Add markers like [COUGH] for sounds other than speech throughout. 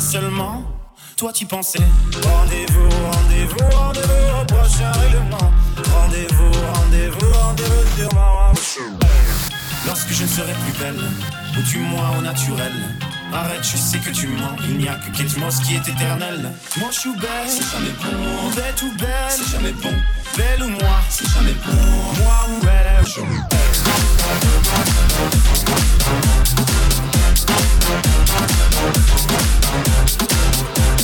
seulement. Toi tu pensais. Rendez-vous, rendez-vous, rendez-vous au prochain règlement. Rendez-vous, rendez-vous, rendez-vous sur ma Lorsque je ne serai plus belle, ou du moins au naturel. Arrête, je sais que tu mens. Il n'y a que Kate qui est éternel. Moi je suis belle, c'est jamais bon. Bête ou belle, c'est jamais bon. Elle ou moi? C'est jamais pour moi ou elle Stop. Stop.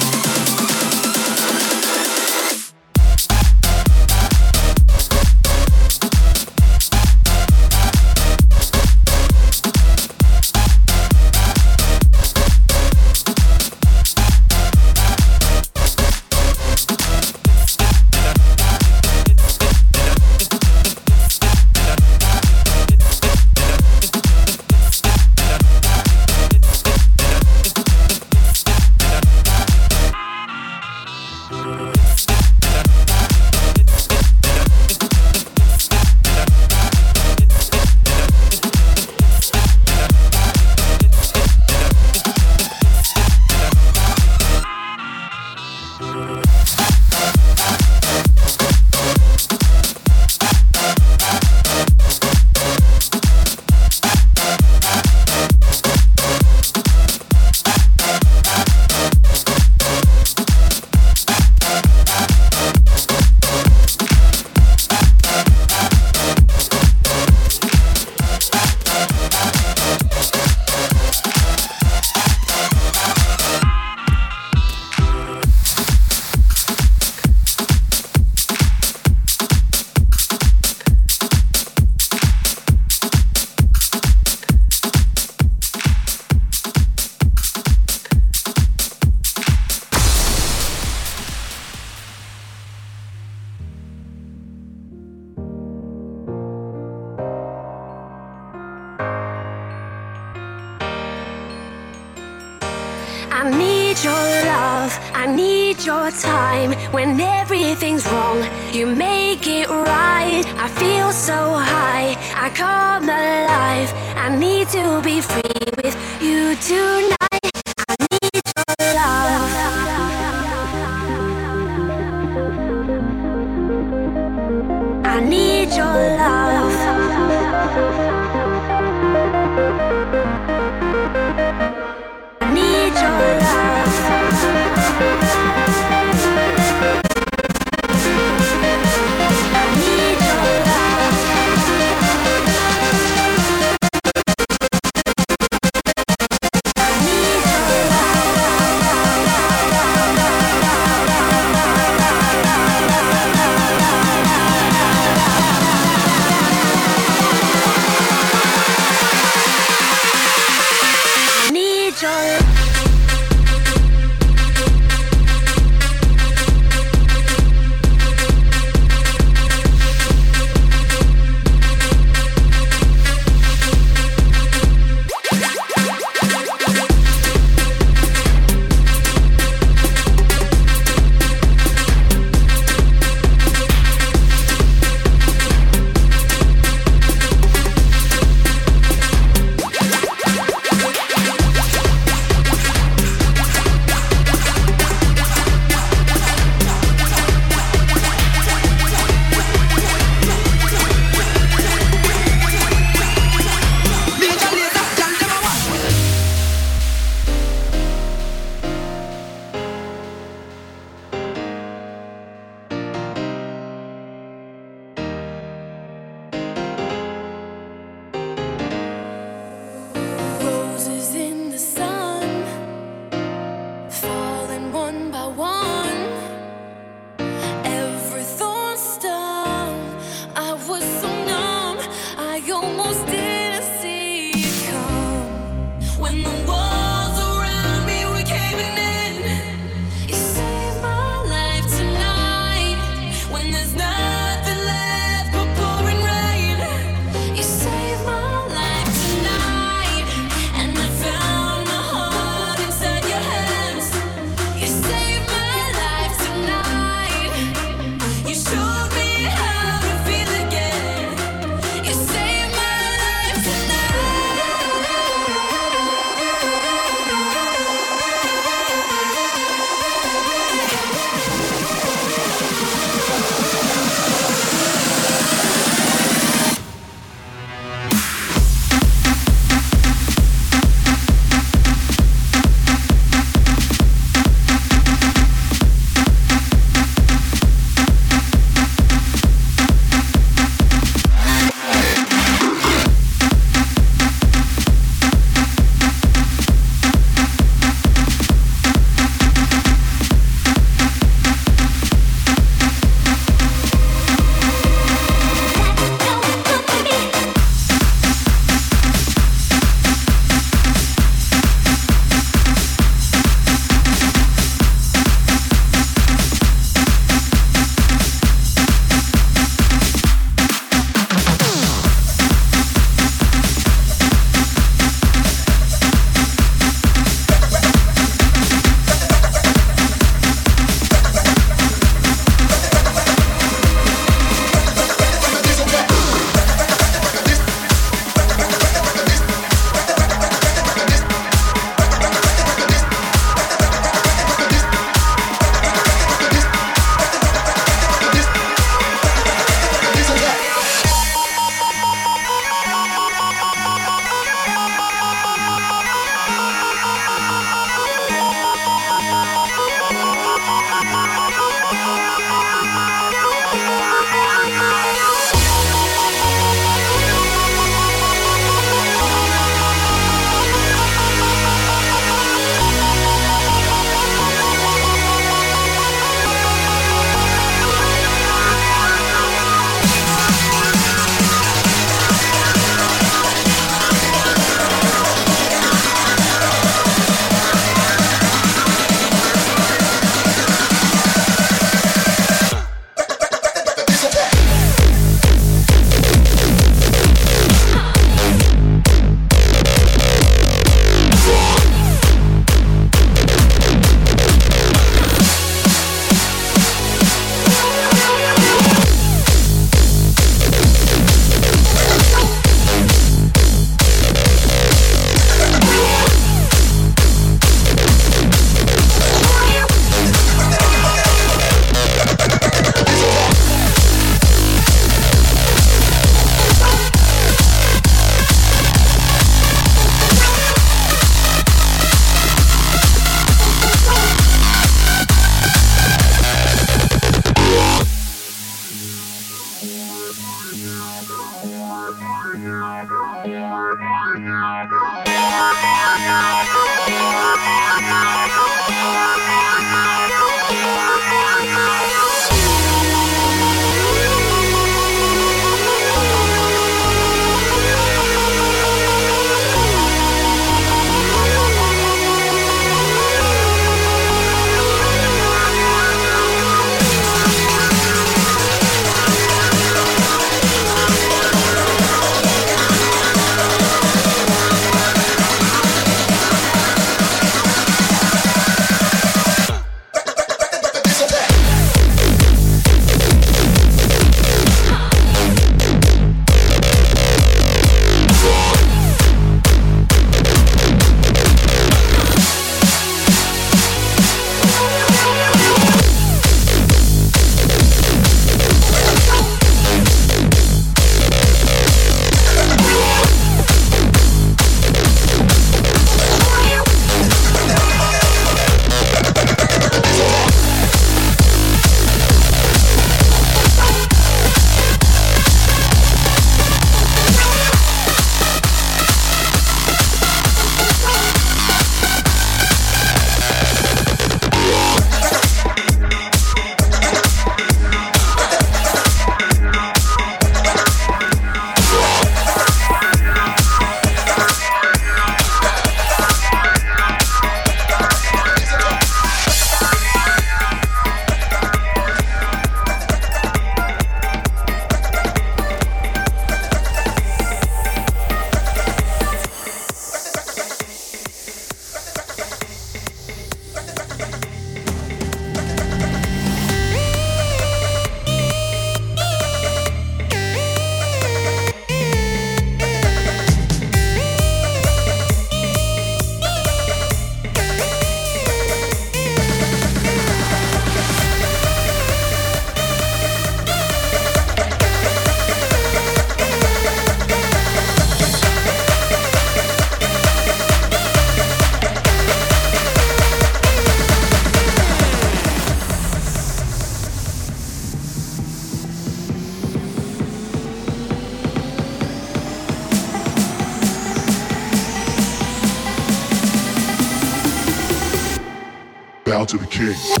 King.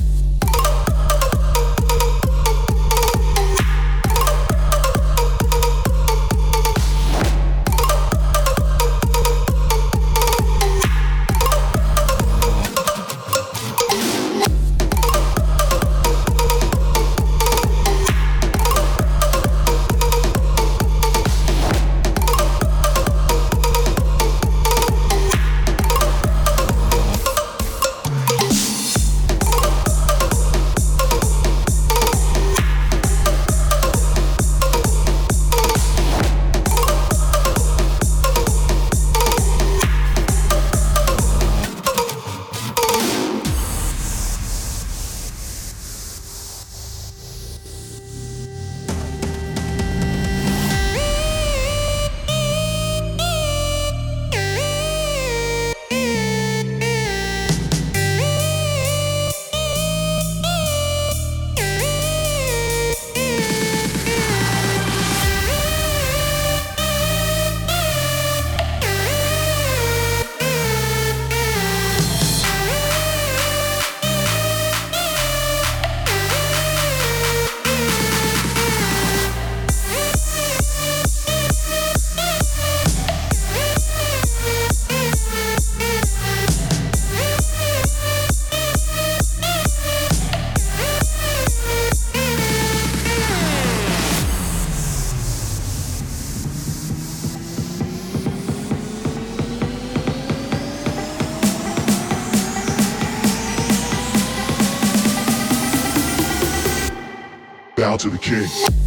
To the king.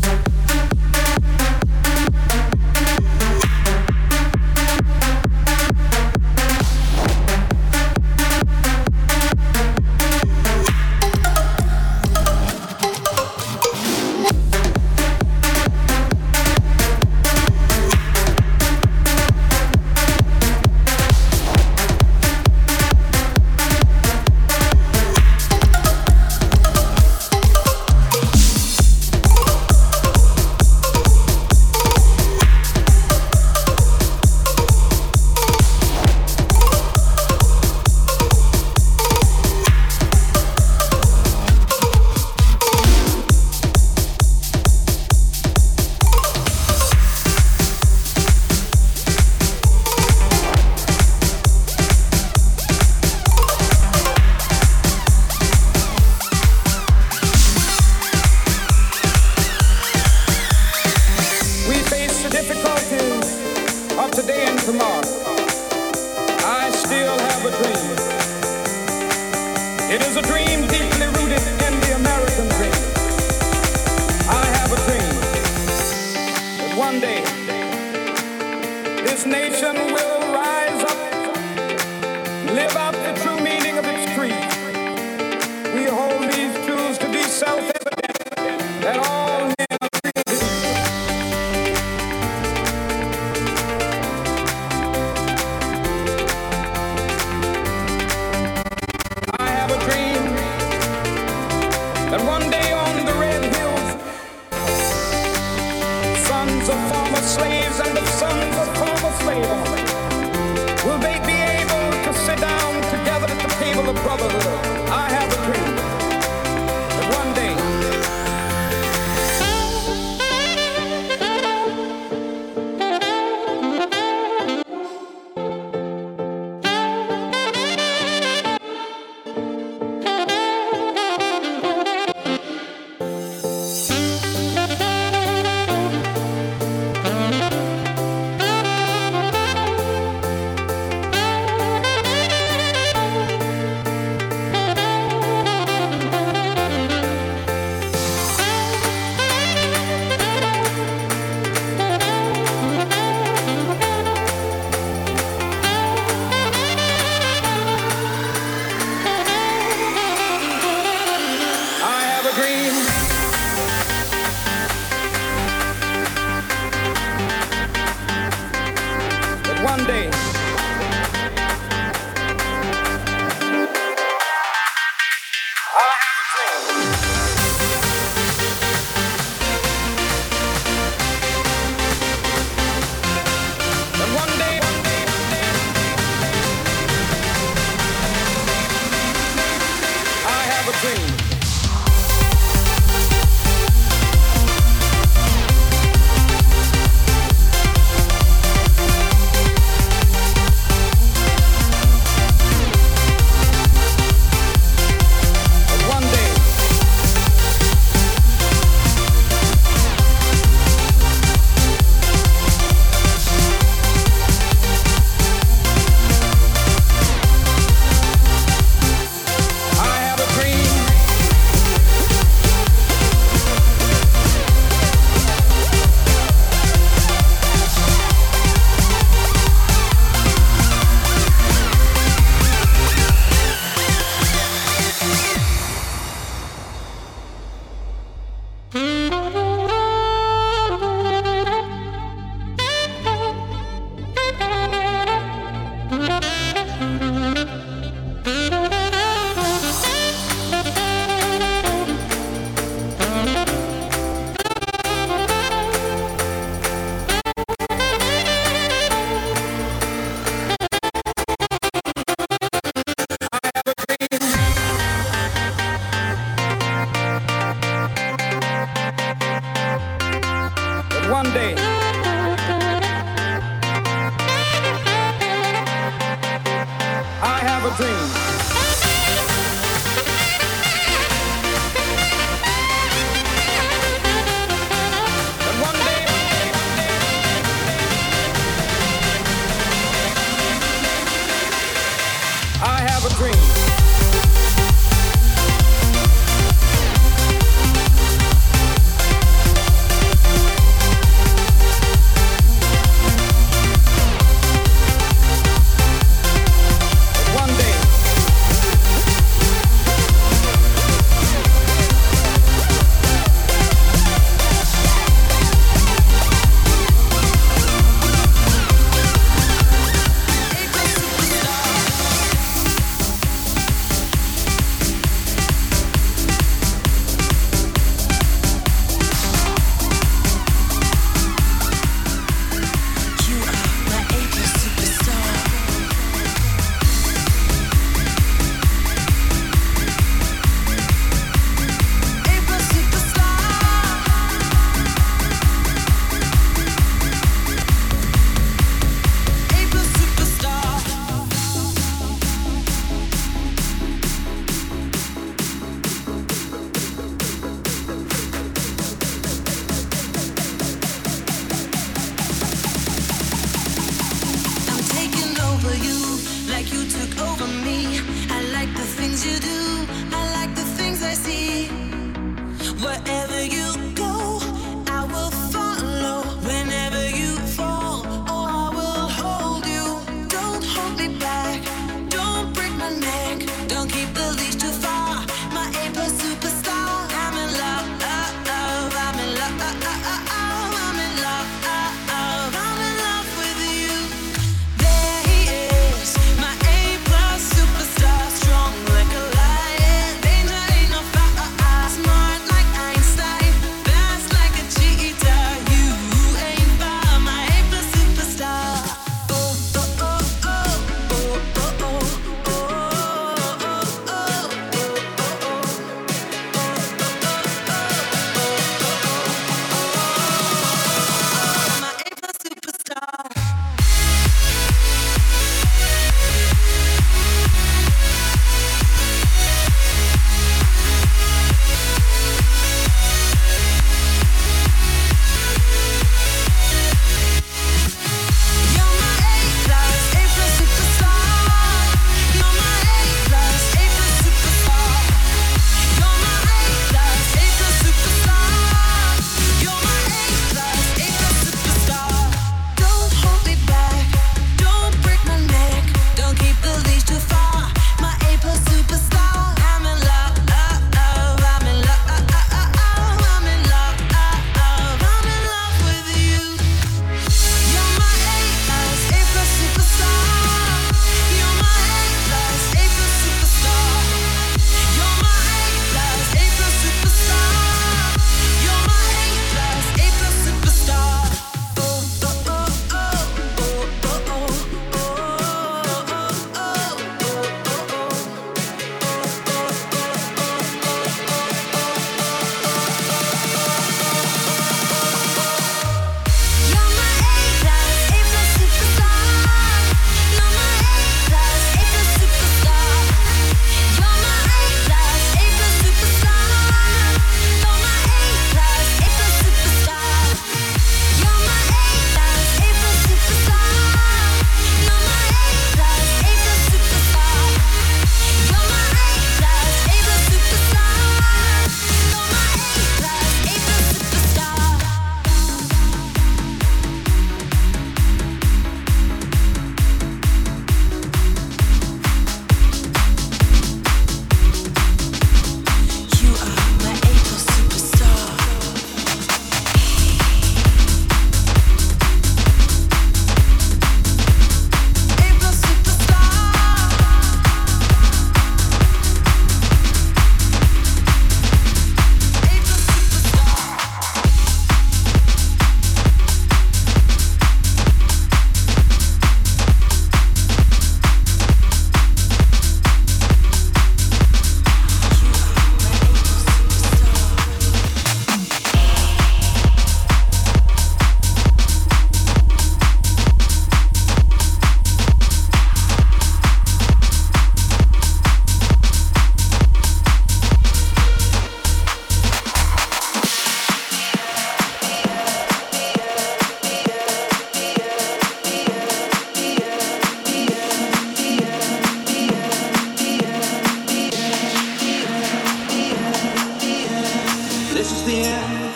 This is the end.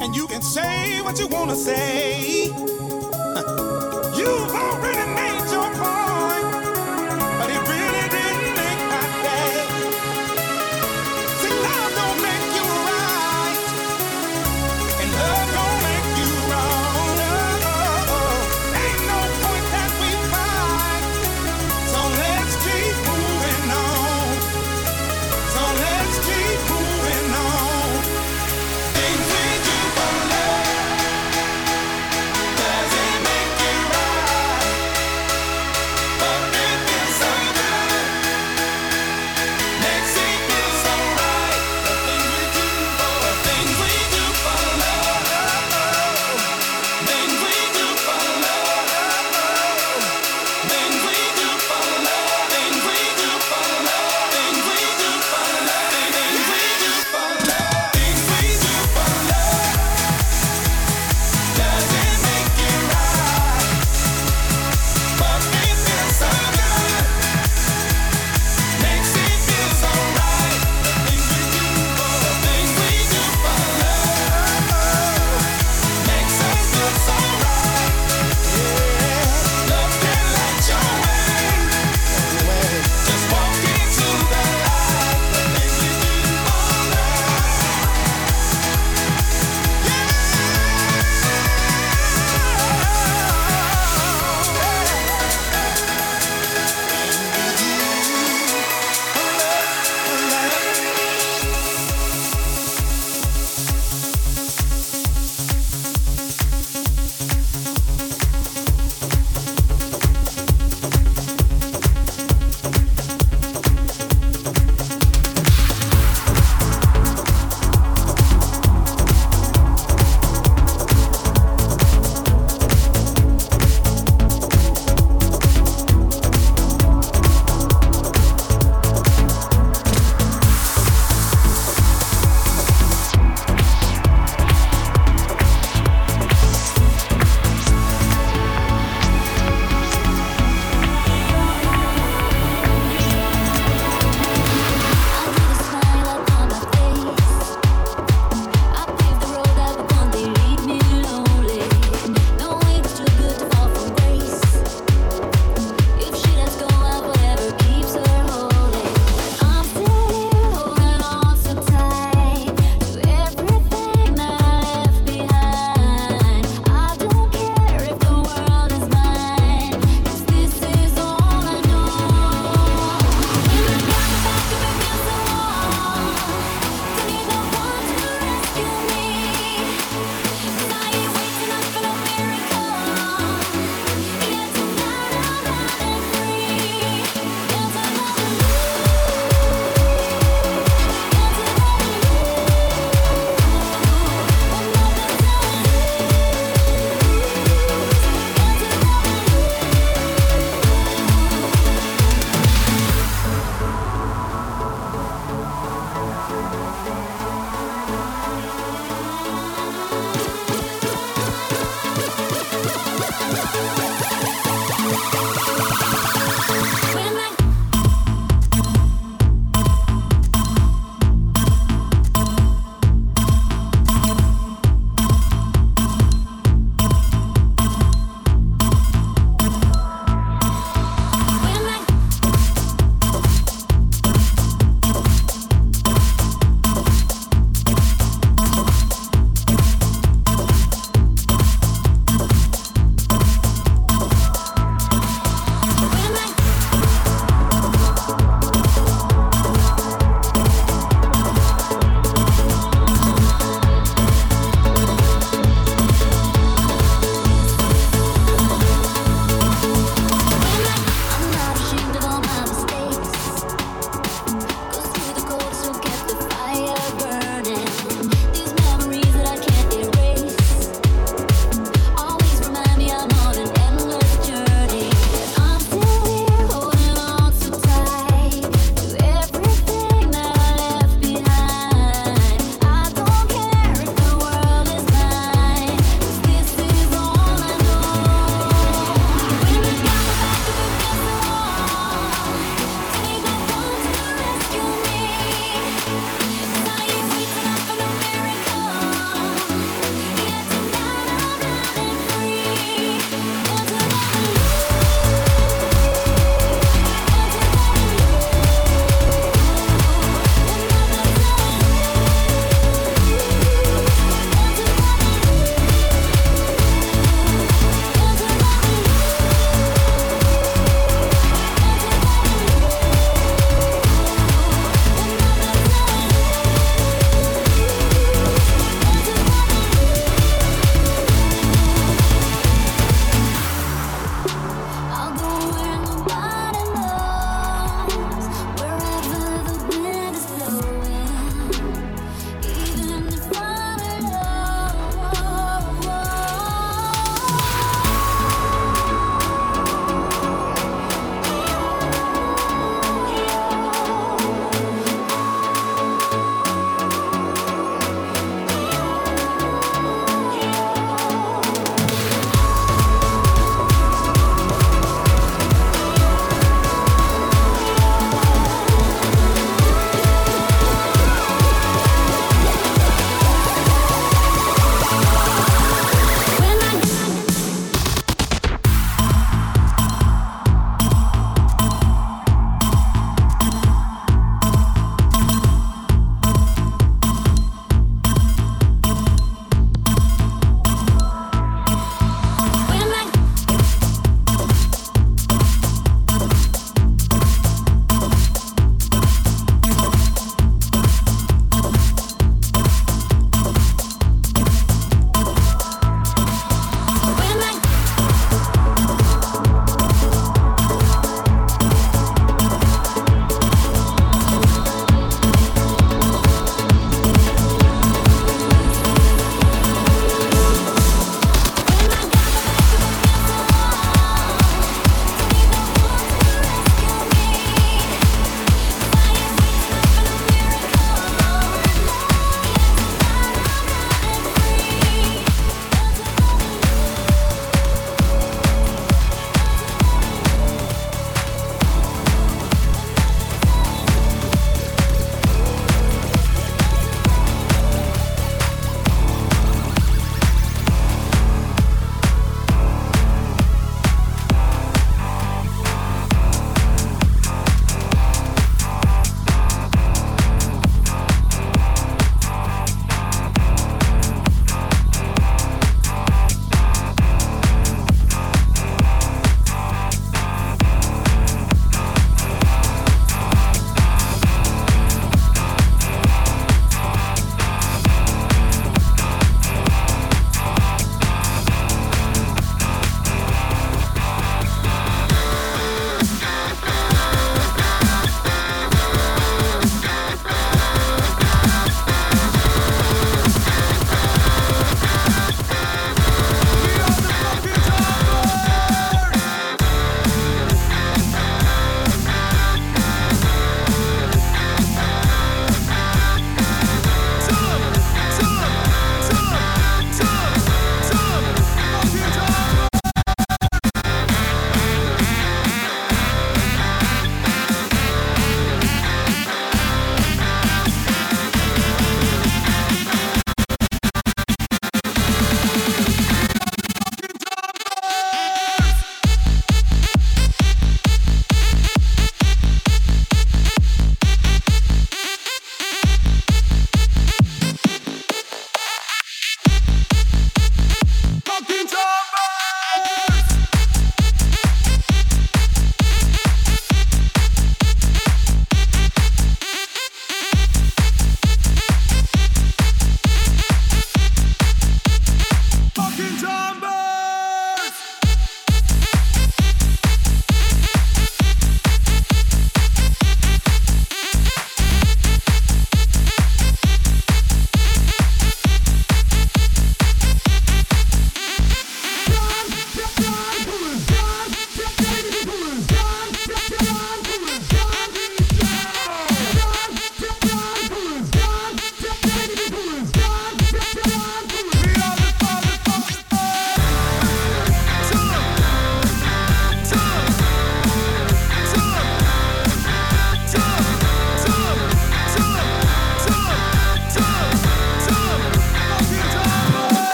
and you can say what you wanna say. [LAUGHS] You've already